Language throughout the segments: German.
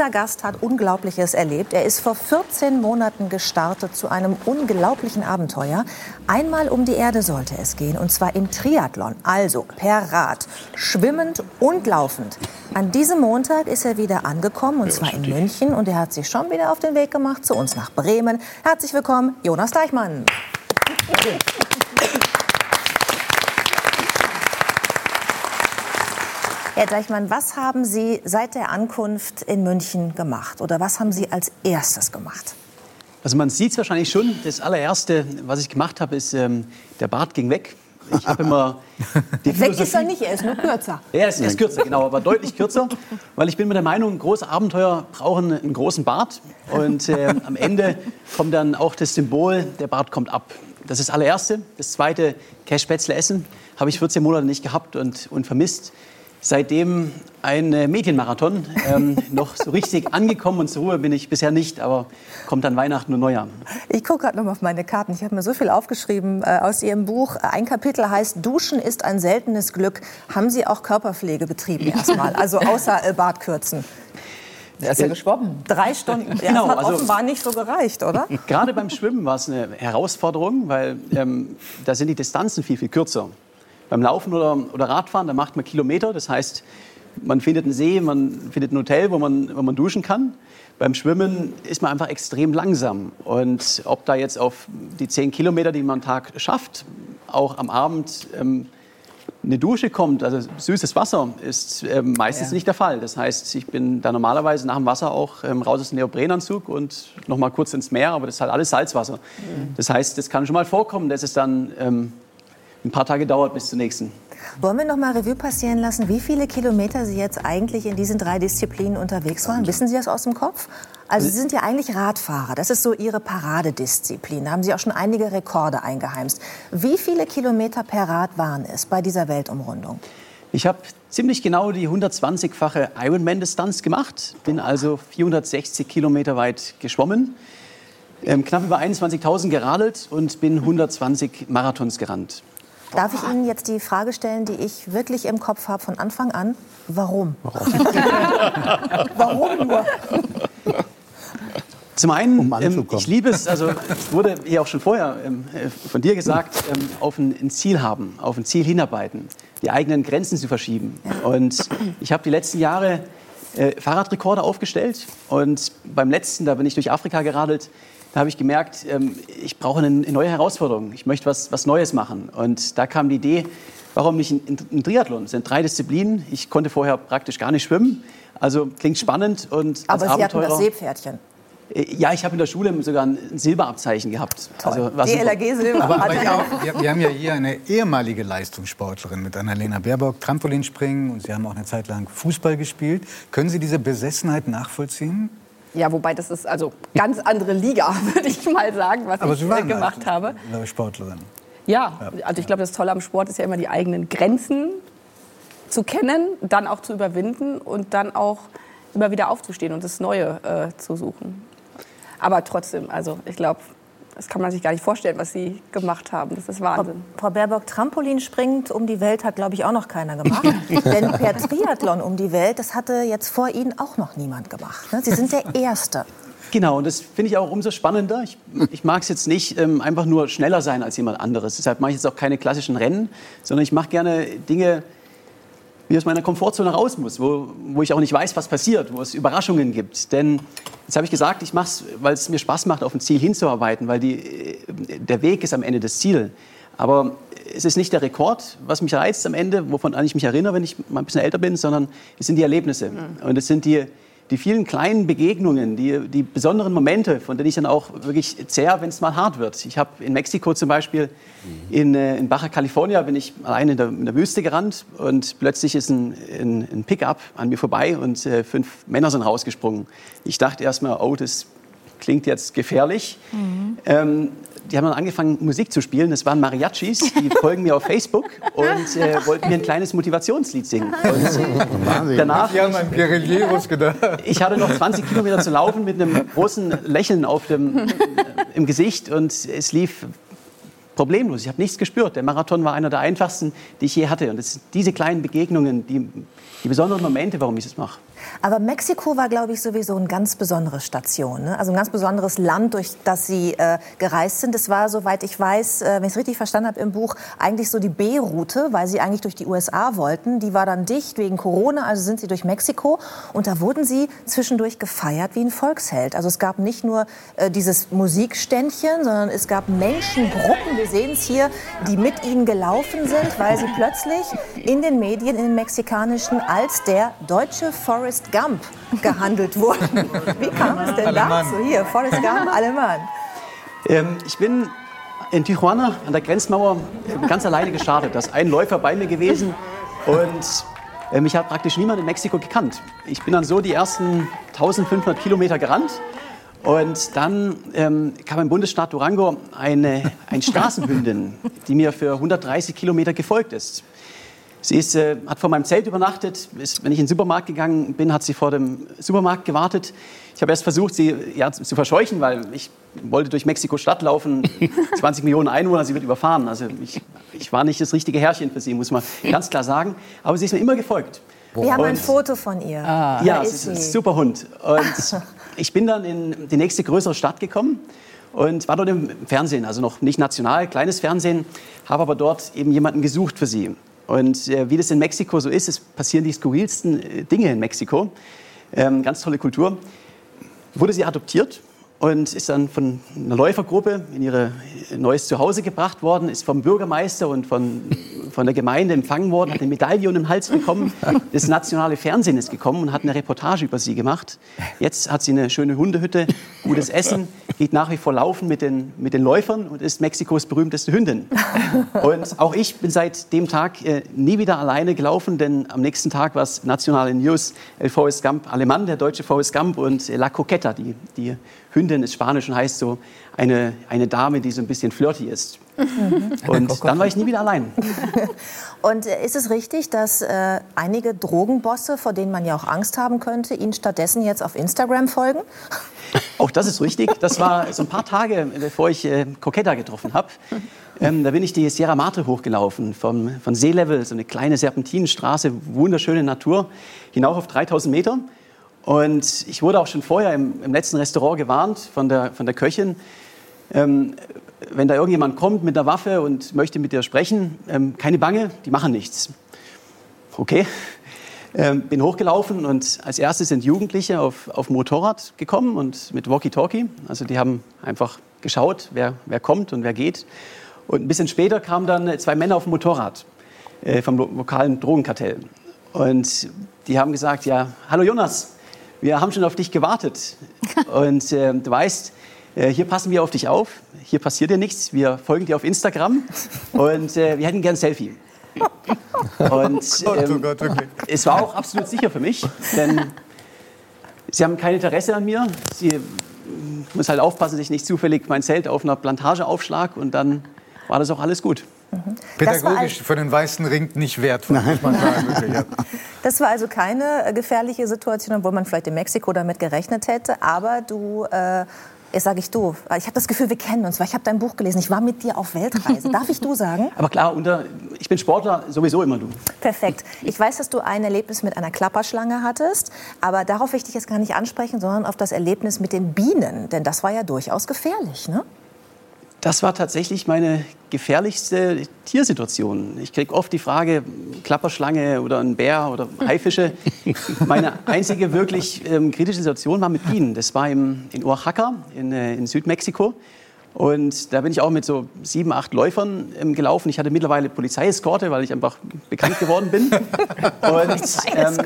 Dieser Gast hat Unglaubliches erlebt. Er ist vor 14 Monaten gestartet zu einem unglaublichen Abenteuer. Einmal um die Erde sollte es gehen, und zwar im Triathlon, also per Rad, schwimmend und laufend. An diesem Montag ist er wieder angekommen, und zwar in München. Und er hat sich schon wieder auf den Weg gemacht zu uns nach Bremen. Herzlich willkommen, Jonas Deichmann. Herr Deichmann, was haben Sie seit der Ankunft in München gemacht? Oder was haben Sie als erstes gemacht? Also man sieht es wahrscheinlich schon. Das allererste, was ich gemacht habe, ist, ähm, der Bart ging weg. Ich habe immer die Weg ist er nicht, er ist nur kürzer. Ja, er ist, er ist kürzer, genau, aber deutlich kürzer. Weil ich bin mit der Meinung, große Abenteuer brauchen einen großen Bart. Und äh, am Ende kommt dann auch das Symbol, der Bart kommt ab. Das ist das allererste. Das zweite, Cash-Spätzle essen, habe ich 14 Monate nicht gehabt und, und vermisst seitdem ein äh, Medienmarathon. Ähm, noch so richtig angekommen und zur Ruhe bin ich bisher nicht, aber kommt dann Weihnachten und Neujahr. Ich gucke gerade noch mal auf meine Karten. Ich habe mir so viel aufgeschrieben äh, aus Ihrem Buch. Ein Kapitel heißt Duschen ist ein seltenes Glück. Haben Sie auch Körperpflege betrieben erstmal? Also außer äh, Bartkürzen? Er ist ja geschwommen. Drei Stunden. Ja, genau, das hat also, offenbar nicht so gereicht, oder? Gerade beim Schwimmen war es eine Herausforderung, weil ähm, da sind die Distanzen viel, viel kürzer. Beim Laufen oder, oder Radfahren, da macht man Kilometer. Das heißt, man findet einen See, man findet ein Hotel, wo man, wo man duschen kann. Beim Schwimmen ist man einfach extrem langsam. Und ob da jetzt auf die zehn Kilometer, die man am Tag schafft, auch am Abend ähm, eine Dusche kommt, also süßes Wasser, ist ähm, meistens ja. nicht der Fall. Das heißt, ich bin da normalerweise nach dem Wasser auch ähm, raus aus dem Neoprenanzug und noch mal kurz ins Meer, aber das ist halt alles Salzwasser. Mhm. Das heißt, es kann schon mal vorkommen, dass es dann ähm, ein paar Tage dauert bis zur nächsten. Wollen wir noch mal Revue passieren lassen, wie viele Kilometer Sie jetzt eigentlich in diesen drei Disziplinen unterwegs waren? Wissen Sie das aus dem Kopf? Also Sie sind ja eigentlich Radfahrer. Das ist so Ihre Paradedisziplin. Da haben Sie auch schon einige Rekorde eingeheimst. Wie viele Kilometer per Rad waren es bei dieser Weltumrundung? Ich habe ziemlich genau die 120-fache Ironman-Distanz gemacht. Bin also 460 Kilometer weit geschwommen, ähm, knapp über 21.000 geradelt und bin 120 Marathons gerannt. Darf ich Ihnen jetzt die Frage stellen, die ich wirklich im Kopf habe von Anfang an? Warum? Warum, Warum nur? Zum einen, um ähm, ich liebe es, also es wurde hier auch schon vorher ähm, äh, von dir gesagt, ähm, auf ein, ein, Ziel haben, auf ein Ziel hinarbeiten, die eigenen Grenzen zu verschieben. Und ich habe die letzten Jahre äh, Fahrradrekorde aufgestellt und beim letzten, da bin ich durch Afrika geradelt, da habe ich gemerkt, ähm, ich brauche eine, neue Herausforderung. Ich möchte was, was Neues machen. Und da kam die Idee, warum nicht ein, ein Triathlon? Es sind drei Disziplinen. Ich konnte vorher praktisch gar nicht schwimmen. Also klingt spannend und Aber als Sie Abenteurer, hatten das Seepferdchen. Äh, ja, ich habe in der Schule sogar ein Silberabzeichen gehabt. Also, die LRG-Silber. Aber, aber ja, wir, wir, haben ja hier eine ehemalige Leistungssportlerin mit Annalena Baerbock, Trampolinspringen und Sie haben auch eine Zeit lang Fußball gespielt. Können Sie diese Besessenheit nachvollziehen? Ja, wobei das ist also ganz andere Liga, würde ich mal sagen, was Aber ich Sie äh, gemacht halt habe. Eine Sportlerin. Ja, also ich glaube, das Tolle am Sport ist ja immer die eigenen Grenzen zu kennen, dann auch zu überwinden und dann auch immer wieder aufzustehen und das Neue äh, zu suchen. Aber trotzdem, also ich glaube, das kann man sich gar nicht vorstellen, was Sie gemacht haben. Das ist Wahnsinn. Frau, Frau Baerbock, Trampolin springt um die Welt hat, glaube ich, auch noch keiner gemacht. Denn per Triathlon um die Welt, das hatte jetzt vor Ihnen auch noch niemand gemacht. Ne? Sie sind der Erste. Genau, und das finde ich auch umso spannender. Ich, ich mag es jetzt nicht ähm, einfach nur schneller sein als jemand anderes. Deshalb mache ich jetzt auch keine klassischen Rennen, sondern ich mache gerne Dinge, wie aus meiner Komfortzone raus muss, wo, wo ich auch nicht weiß, was passiert, wo es Überraschungen gibt. Denn jetzt habe ich gesagt, ich mache es, weil es mir Spaß macht, auf ein Ziel hinzuarbeiten, weil die, der Weg ist am Ende das Ziel. Aber es ist nicht der Rekord, was mich reizt am Ende, wovon ich mich erinnere, wenn ich mal ein bisschen älter bin, sondern es sind die Erlebnisse. Mhm. Und es sind die, die vielen kleinen Begegnungen, die, die besonderen Momente, von denen ich dann auch wirklich zehr, wenn es mal hart wird. Ich habe in Mexiko zum Beispiel, in, äh, in Baja California, bin ich allein in der, in der Wüste gerannt und plötzlich ist ein, ein, ein Pickup an mir vorbei und äh, fünf Männer sind rausgesprungen. Ich dachte erst mal, oh, das klingt jetzt gefährlich. Mhm. Ähm, die haben dann angefangen, Musik zu spielen. Das waren Mariachis, die folgen mir auf Facebook und äh, wollten mir ein kleines Motivationslied singen. Und danach, die haben an Guerilleros gedacht. Ich hatte noch 20 Kilometer zu laufen mit einem großen Lächeln auf dem, äh, im Gesicht und es lief problemlos. Ich habe nichts gespürt. Der Marathon war einer der einfachsten, die ich je hatte. Und es sind diese kleinen Begegnungen, die, die besonderen Momente, warum ich es mache. Aber Mexiko war, glaube ich, sowieso eine ganz besondere Station. Ne? Also ein ganz besonderes Land, durch das Sie äh, gereist sind. Es war, soweit ich weiß, äh, wenn ich es richtig verstanden habe im Buch, eigentlich so die B-Route, weil Sie eigentlich durch die USA wollten. Die war dann dicht wegen Corona, also sind Sie durch Mexiko. Und da wurden Sie zwischendurch gefeiert wie ein Volksheld. Also es gab nicht nur äh, dieses Musikständchen, sondern es gab Menschengruppen, wir sehen es hier, die mit Ihnen gelaufen sind, weil Sie plötzlich in den Medien, in den mexikanischen, als der deutsche Forrest Gump gehandelt wurden. Wie kam es denn dazu? Hier, Forrest Gump, Alemann. Ähm, ich bin in Tijuana an der Grenzmauer ganz alleine gestartet. Da ist ein Läufer bei mir gewesen und äh, mich hat praktisch niemand in Mexiko gekannt. Ich bin dann so die ersten 1500 Kilometer gerannt und dann ähm, kam im Bundesstaat Durango eine, eine Straßenhündin, die mir für 130 Kilometer gefolgt ist. Sie ist, äh, hat vor meinem Zelt übernachtet. Ist, wenn ich in den Supermarkt gegangen bin, hat sie vor dem Supermarkt gewartet. Ich habe erst versucht, sie ja, zu verscheuchen, weil ich wollte durch Mexiko-Stadt laufen. 20 Millionen Einwohner, sie wird überfahren. Also ich, ich war nicht das richtige Herrchen für sie, muss man ganz klar sagen. Aber sie ist mir immer gefolgt. Wir haben ein Foto von ihr. Ah. Ja, es ist ein super Hund. Und ich bin dann in die nächste größere Stadt gekommen und war dort im Fernsehen, also noch nicht national, kleines Fernsehen, habe aber dort eben jemanden gesucht für sie. Und äh, wie das in Mexiko so ist, es passieren die skurrilsten äh, Dinge in Mexiko. Ähm, ganz tolle Kultur. Wurde sie adoptiert und ist dann von einer Läufergruppe in ihr neues Zuhause gebracht worden, ist vom Bürgermeister und von, von der Gemeinde empfangen worden, hat eine Medaille um den Hals bekommen. Das nationale Fernsehen ist gekommen und hat eine Reportage über sie gemacht. Jetzt hat sie eine schöne Hundehütte, gutes Essen, geht nach wie vor laufen mit den, mit den Läufern und ist Mexikos berühmteste Hündin. Und auch ich bin seit dem Tag äh, nie wieder alleine gelaufen, denn am nächsten Tag war es nationale News, El Forrest Gump Alemann, der deutsche Forrest Gump und La Coqueta, die, die Hündin ist Spanisch und heißt so eine, eine Dame, die so ein bisschen flirty ist. Mhm. Und dann war ich nie wieder allein. Und äh, ist es richtig, dass äh, einige Drogenbosse, vor denen man ja auch Angst haben könnte, Ihnen stattdessen jetzt auf Instagram folgen? Auch das ist richtig. Das war so ein paar Tage, bevor ich äh, Coqueta getroffen habe. Ähm, da bin ich die Sierra Madre hochgelaufen, vom, von Seelevel, so eine kleine Serpentinenstraße, wunderschöne Natur, hinauf auf 3000 Meter. Und ich wurde auch schon vorher im, im letzten Restaurant gewarnt von der, von der Köchin, ähm, wenn da irgendjemand kommt mit einer Waffe und möchte mit dir sprechen, ähm, keine Bange, die machen nichts. Okay, ähm, bin hochgelaufen und als erstes sind Jugendliche auf, auf Motorrad gekommen und mit Walkie-Talkie. Also die haben einfach geschaut, wer, wer kommt und wer geht. Und ein bisschen später kamen dann zwei Männer auf dem Motorrad äh, vom lokalen Drogenkartell. Und die haben gesagt, ja, hallo Jonas, wir haben schon auf dich gewartet. Und äh, du weißt, hier passen wir auf dich auf, hier passiert dir nichts, wir folgen dir auf Instagram und äh, wir hätten gern ein Selfie. Und oh ähm, es war auch absolut sicher für mich, denn sie haben kein Interesse an mir. Sie muss halt aufpassen, dass ich nicht zufällig mein Zelt auf einer Plantage aufschlag und dann war das auch alles gut. Mhm. Pädagogisch für den weißen Ring nicht wertvoll, muss man sagen. Das war also keine äh, gefährliche Situation, obwohl man vielleicht in Mexiko damit gerechnet hätte. Aber du äh, Jetzt sage ich du. Ich habe das Gefühl, wir kennen uns, weil ich habe dein Buch gelesen. Ich war mit dir auf Weltreise. Darf ich du sagen? Aber klar, unter, ich bin Sportler, sowieso immer du. Perfekt. Ich weiß, dass du ein Erlebnis mit einer Klapperschlange hattest, aber darauf will ich dich jetzt gar nicht ansprechen, sondern auf das Erlebnis mit den Bienen, denn das war ja durchaus gefährlich, ne? Das war tatsächlich meine gefährlichste Tiersituation. Ich kriege oft die Frage, Klapperschlange oder ein Bär oder Haifische. Meine einzige wirklich ähm, kritische Situation war mit Bienen. Das war im, in Oaxaca in, äh, in Südmexiko. Und da bin ich auch mit so sieben, acht Läufern ähm, gelaufen. Ich hatte mittlerweile Polizeieskorte, weil ich einfach bekannt geworden bin. Und ähm,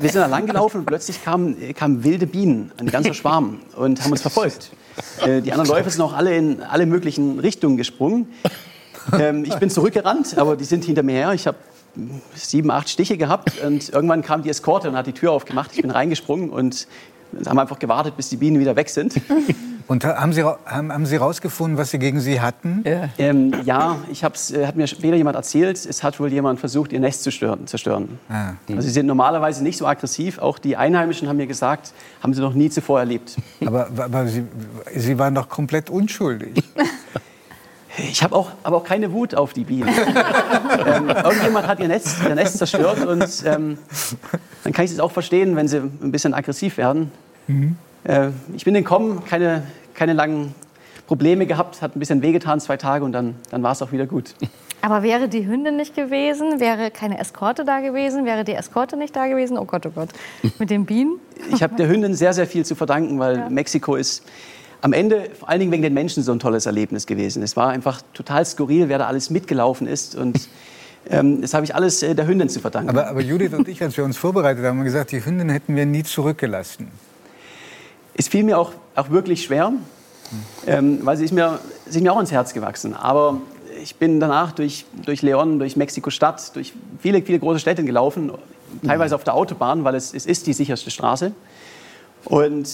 wir sind da lang gelaufen und plötzlich kamen, kamen wilde Bienen, ein ganzer Schwarm, und haben uns verfolgt. Äh, die anderen Läufer sind auch alle in alle möglichen Richtungen gesprungen. Ähm, ich bin zurückgerannt, aber die sind hinter mir her. Ich habe sieben, acht Stiche gehabt und irgendwann kam die Eskorte und hat die Tür aufgemacht. Ich bin reingesprungen und haben einfach gewartet, bis die Bienen wieder weg sind. Und haben Sie, haben, haben Sie rausgefunden, was Sie gegen Sie hatten? Ja, ähm, ja ich hab's, äh, hat mir später jemand erzählt, es hat wohl jemand versucht, ihr Nest zu stören. zerstören. Ah. Also sie sind normalerweise nicht so aggressiv. Auch die Einheimischen haben mir gesagt, haben sie noch nie zuvor erlebt. Aber, aber sie, sie waren doch komplett unschuldig. Ich habe auch, aber auch keine Wut auf die Bienen. ähm, irgendjemand hat ihr Netz, ihr Nest zerstört und ähm, dann kann ich es auch verstehen, wenn sie ein bisschen aggressiv werden. Mhm. Äh, ich bin entkommen, keine, keine langen Probleme gehabt, hat ein bisschen wehgetan, zwei Tage und dann, dann war es auch wieder gut. Aber wäre die Hündin nicht gewesen, wäre keine Eskorte da gewesen, wäre die Eskorte nicht da gewesen? Oh Gott, oh Gott. Mit den Bienen? Ich habe der Hündin sehr, sehr viel zu verdanken, weil ja. Mexiko ist am Ende vor allen Dingen wegen den Menschen so ein tolles Erlebnis gewesen. Es war einfach total skurril, wer da alles mitgelaufen ist und ähm, das habe ich alles äh, der Hündin zu verdanken. Aber, aber Judith und ich, als wir uns vorbereitet haben, haben gesagt, die Hündin hätten wir nie zurückgelassen. Es fiel mir auch, auch wirklich schwer, ähm, weil sie ist, mir, sie ist mir auch ins Herz gewachsen. Aber ich bin danach durch, durch Leon, durch Mexiko-Stadt, durch viele, viele große Städte gelaufen, teilweise auf der Autobahn, weil es, es ist die sicherste Straße. Und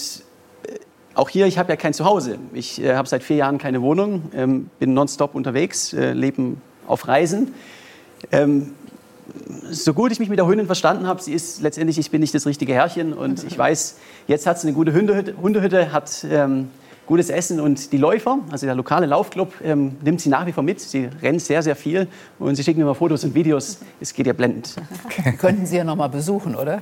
auch hier, ich habe ja kein Zuhause. Ich äh, habe seit vier Jahren keine Wohnung, ähm, bin nonstop unterwegs, äh, lebe auf Reisen. Ähm, so gut ich mich mit der Hündin verstanden habe, sie ist letztendlich, ich bin nicht das richtige Herrchen und ich weiß, jetzt hat sie eine gute Hundehütte, Hundehütte hat ähm, gutes Essen und die Läufer, also der lokale Laufclub, ähm, nimmt sie nach wie vor mit. Sie rennt sehr, sehr viel und sie schicken mir mal Fotos und Videos. Es geht ihr blendend. Könnten Sie ja noch mal besuchen, oder?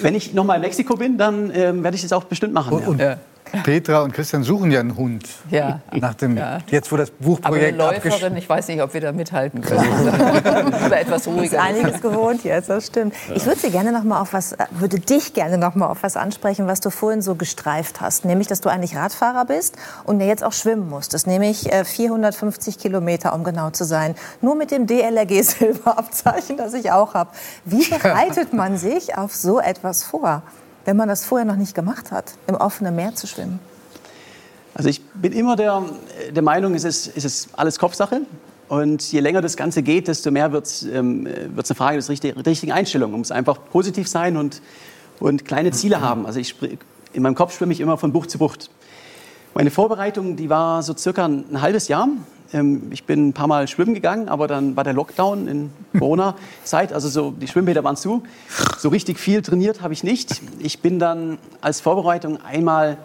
Wenn ich noch mal in Mexiko bin, dann ähm, werde ich das auch bestimmt machen. Und, ja. Petra und Christian suchen ja einen Hund. Ja. Nach dem, ja. Jetzt, wo das Buchprojekt Aber eine Läuferin, ich weiß nicht, ob wir da mithalten können. Oder etwas ruhiger. Ist einiges gewohnt jetzt, das stimmt. Ich würde Sie gerne noch mal auf was, würde dich gerne noch mal auf was ansprechen, was du vorhin so gestreift hast. Nämlich, dass du eigentlich Radfahrer bist und jetzt auch schwimmen musstest. Nämlich 450 äh, Kilometer, um genau zu sein. Nur mit dem DLRG Silberabzeichen, das ich auch habe. Wie bereitet man sich auf so etwas vor? Wenn man das vorher noch nicht gemacht hat, im offenen Meer zu schwimmen? Also ich bin immer der, der Meinung, es ist, es ist alles Kopfsache. Und je länger das Ganze geht, desto mehr wird es ähm, eine Frage der richtigen, Einstellung. Man muss einfach positiv sein und, und kleine Ziele haben. Also ich, in meinem Kopf schwimme ich immer von Bucht zu Bucht. Meine Vorbereitung, die war so circa ein halbes Jahr. Ähm, ich bin ein paar Mal schwimmen gegangen, aber dann war der Lockdown in Corona-Zeit, also so, die Schwimmbäder waren zu. So richtig viel trainiert habe ich nicht. Ich bin dann als Vorbereitung einmal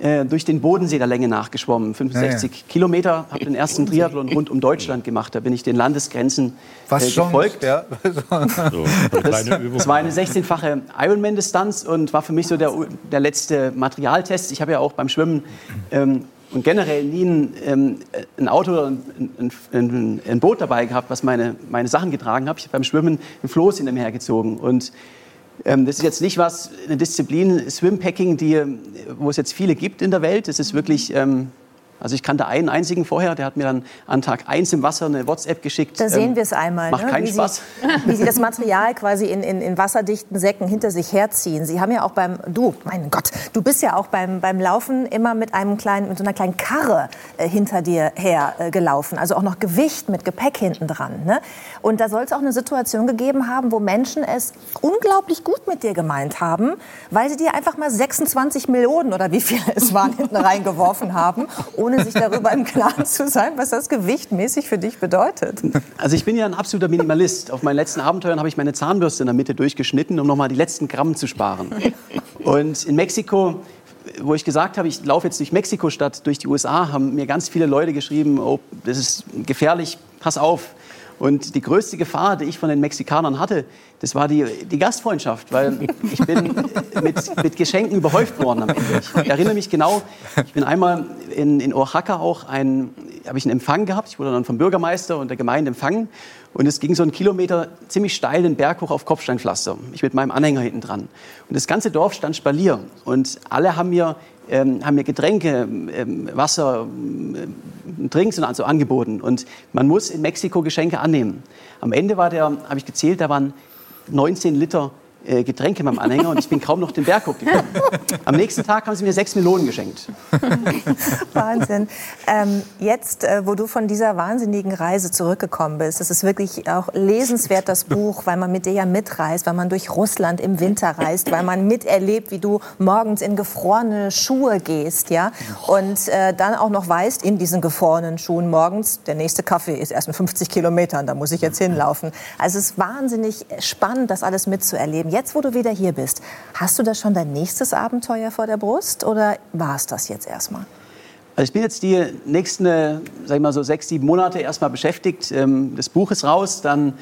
äh, durch den Bodensee der Länge nachgeschwommen, 65 ja, ja. Kilometer, habe den ersten Triathlon rund um Deutschland gemacht. Da bin ich den Landesgrenzen Was äh, gefolgt. Ja. so, das, das, war eine 16-fache Ironman-Distanz und war für mich so der, der letzte Materialtest. Ich habe ja auch beim Schwimmen ähm, und generell nie ein, ähm, ein Auto oder ein, ein, ein, Boot dabei gehabt, was meine, meine Sachen getragen hat. Ich habe beim Schwimmen ein Floß in dem hergezogen. Und ähm, das ist jetzt nicht was, eine Disziplin, Swimpacking, die, wo es jetzt viele gibt in der Welt. Das ist wirklich ähm, also ich kannte einen einzigen vorher, der hat mir dann an Tag eins im Wasser eine WhatsApp geschickt. Da sehen ähm, wir es einmal. Macht ne? keinen wie Spaß. Sie, wie Sie das Material quasi in, in, in, wasserdichten Säcken hinter sich herziehen. Sie haben ja auch beim, du, mein Gott, du bist ja auch beim, beim Laufen immer mit einem kleinen, mit so einer kleinen Karre äh, hinter dir her äh, gelaufen. Also auch noch Gewicht mit Gepäck hinten dran. Ne? Und da soll es auch eine Situation gegeben haben, wo Menschen es unglaublich gut mit dir gemeint haben, weil sie dir einfach mal 26 Millionen oder wie viele es waren hinten reingeworfen haben, ohne sich darüber im Klaren zu sein, was das gewichtmäßig für dich bedeutet. Also ich bin ja ein absoluter Minimalist. Auf meinen letzten Abenteuern habe ich meine Zahnbürste in der Mitte durchgeschnitten, um nochmal die letzten Gramm zu sparen. Und in Mexiko wo ich gesagt habe, ich laufe jetzt durch Mexiko-Stadt, durch die USA, haben mir ganz viele Leute geschrieben, oh, das ist gefährlich, pass auf. Und die größte Gefahr, die ich von den Mexikanern hatte, das war die, die Gastfreundschaft, weil ich bin mit, mit Geschenken überhäuft worden am Ende. Ich erinnere mich genau, ich bin einmal in, in Oaxaca auch ein, habe ich einen Empfang gehabt. Ich wurde dann vom Bürgermeister und der Gemeinde empfangen. Und es ging so einen Kilometer ziemlich steil den Berg hoch auf Kopfsteinpflaster. Ich mit meinem Anhänger hinten dran. Und das ganze Dorf stand Spalier. Und alle haben mir ähm, haben mir Getränke, ähm, Wasser, ähm, Drinks und so angeboten. Und man muss in Mexiko Geschenke annehmen. Am Ende war der, habe ich gezählt, da waren 19 Liter äh, Getränke in meinem Anhänger und ich bin kaum noch den Berg hochgekommen. Am nächsten Tag haben sie mir sechs Melonen geschenkt. Wahnsinn. Ähm, jetzt, äh, wo du von dieser wahnsinnigen Reise zurückgekommen bist, das ist wirklich auch lesenswert, das Buch, weil man mit dir ja mitreist, weil man durch Russland im Winter reist, weil man miterlebt, wie du morgens in gefrorene Schuhe gehst, ja, und äh, dann auch noch weißt, in diesen gefrorenen Schuhen morgens, der nächste Kaffee ist erst in 50 Kilometern, da muss ich jetzt hinlaufen. Also es ist wahnsinnig spannend, das alles mitzuerleben jetzt, wo du wieder hier bist, hast du da schon dein nächstes Abenteuer vor der Brust oder war es das jetzt erstmal? Also ich bin jetzt die nächsten, äh, sag ich mal so sechs, sieben Monate erstmal beschäftigt. Ähm, das Buch ist raus, dann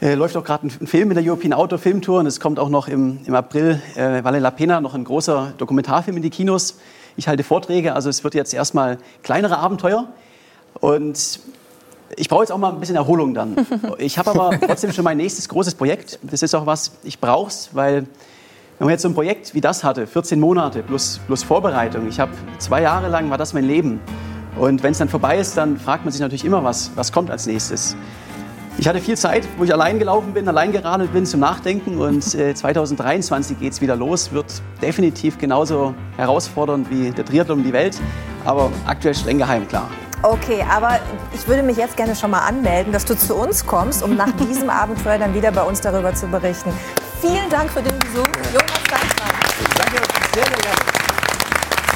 äh, läuft auch gerade ein Film in der European Outdoor Film Tour und es kommt auch noch im, im April äh, Vale la Pena noch ein großer Dokumentarfilm in die Kinos. Ich halte Vorträge, also es wird jetzt erstmal kleinere Abenteuer und ich brauche jetzt auch mal ein bisschen Erholung dann. Ich habe aber trotzdem schon mein nächstes großes Projekt. Das ist auch was, ich brauche es, weil wenn man jetzt so ein Projekt wie das hatte, 14 Monate plus, plus Vorbereitung, ich habe zwei Jahre lang, war das mein Leben. Und wenn es dann vorbei ist, dann fragt man sich natürlich immer, was, was kommt als nächstes. Ich hatte viel Zeit, wo ich allein gelaufen bin, allein geradelt bin zum Nachdenken. Und äh, 2023 geht es wieder los. Wird definitiv genauso herausfordernd wie der Triathlon um die Welt. Aber aktuell streng geheim, klar. Okay, aber ich würde mich jetzt gerne schon mal anmelden, dass du zu uns kommst, um nach diesem Abenteuer dann wieder bei uns darüber zu berichten. Vielen Dank für den Besuch, Jonas Steinmann. Danke, sehr, sehr gerne.